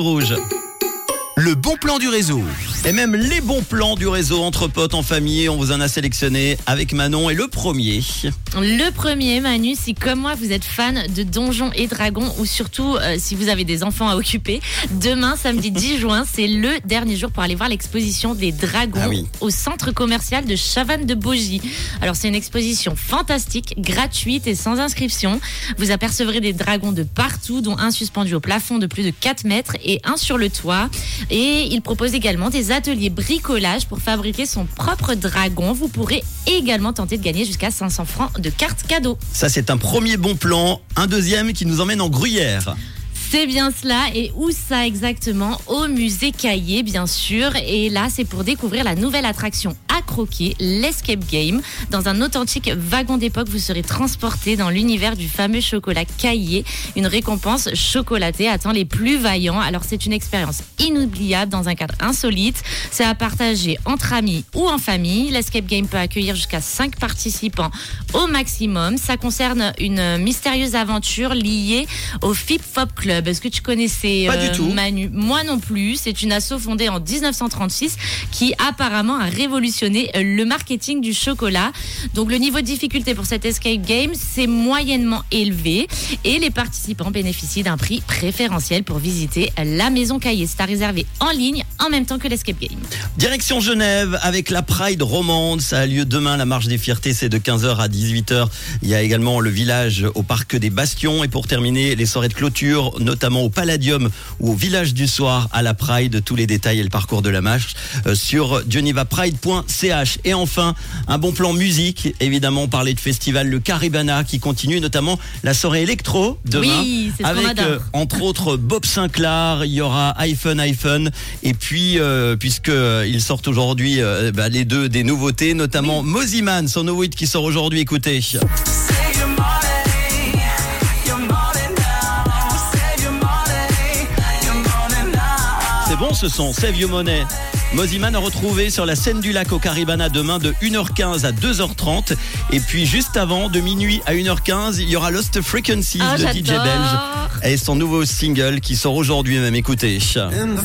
Rouge. Le bon plan du réseau. Et même les bons plans du réseau entre potes en famille, on vous en a sélectionné avec Manon et le premier. Le premier, Manu, si comme moi vous êtes fan de Donjons et Dragons ou surtout euh, si vous avez des enfants à occuper, demain, samedi 10 juin, c'est le dernier jour pour aller voir l'exposition des dragons Ah oui. au centre commercial de Chavannes de Bogie. Alors c'est une exposition fantastique, gratuite et sans inscription. Vous apercevrez des dragons de partout, dont un suspendu au plafond de plus de 4 mètres et un sur le toit. Et il propose également des ateliers bricolage pour fabriquer son propre dragon. Vous pourrez également tenter de gagner jusqu'à 500 francs de cartes cadeaux. Ça, c'est un premier bon plan. Un deuxième qui nous emmène en Gruyère. C'est bien cela. Et où ça exactement? Au musée Caillé, bien sûr. Et là, c'est pour découvrir la nouvelle attraction à croquer, l'Escape Game. Dans un authentique wagon d'époque, vous serez transporté dans l'univers du fameux chocolat Caillé. Une récompense chocolatée attend les plus vaillants. Alors, c'est une expérience inoubliable dans un cadre insolite. C'est à partager entre amis ou en famille. L'Escape Game peut accueillir jusqu'à 5 participants au maximum. Ça concerne une mystérieuse aventure liée au Fip Fop Club. Est-ce que tu connaissais Pas du tout. Manu Moi non plus. C'est une asso fondée en 1936 qui apparemment a révolutionné euh, le marketing du chocolat. Donc le niveau de difficulté pour cet escape game, c'est moyennement élevé et les participants bénéficient d'un prix préférentiel pour visiter la maison Caillé. C'est à réserver en ligne en même temps que l'escape game. Direction Genève avec la Pride romande. Ça a lieu demain. La marche des fiertés, c'est de 15h à 18h. Il y a également le village au parc des Bastions. Et pour terminer, les soirées de clôture, notamment au Palladium ou au village du soir à la Pride. Tous les détails et le parcours de la marche euh, sur genevapride.ch. Et enfin, un bon plan musique. Évidemment, on parlait de festival Le Caribana qui continue, notamment la soirée électro demain. Oui, ce avec euh, entre autres Bob Sinclair, il y aura iPhone iPhone et puis euh, puisque euh, ils sortent aujourd'hui euh, bah, les deux des nouveautés, notamment Moziman, son nouveau hit qui sort aujourd'hui. Écoutez. Ce son, Save Your Money. Moziman a retrouvé sur la scène du lac au Caribana demain de 1h15 à 2h30. Et puis juste avant, de minuit à 1h15, il y aura Lost Frequencies Ah, de DJ. Belge. Et son nouveau single qui sort aujourd'hui même, écoutez. And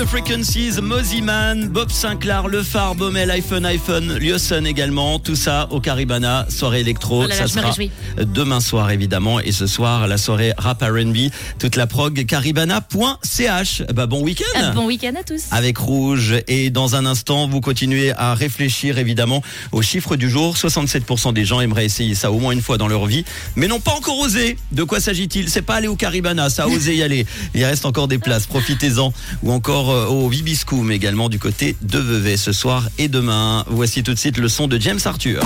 Lost Frequencies, Moziman, Bob Sinclair, Le Phare, Baumel, iPhone, iPhone, Lioson également, tout ça au Caribana, soirée électro, Oh là là, ça sera demain soir évidemment, et ce soir la soirée rap R&B, toute la prog caribana.ch. Bah bon week-end. Euh, Bon week-end à tous. avec Rouge. Et dans un instant vous continuez à réfléchir évidemment aux chiffres du jour. 67% des gens aimeraient essayer ça au moins une fois dans leur vie mais n'ont pas encore osé. De quoi s'agit-il? C'est pas aller au Caribana ça a osé y aller. Il reste encore des places. Profitez-en. Ou encore au Vibiscum également du côté de Vevey ce soir et demain. Voici tout de suite le son de James Arthur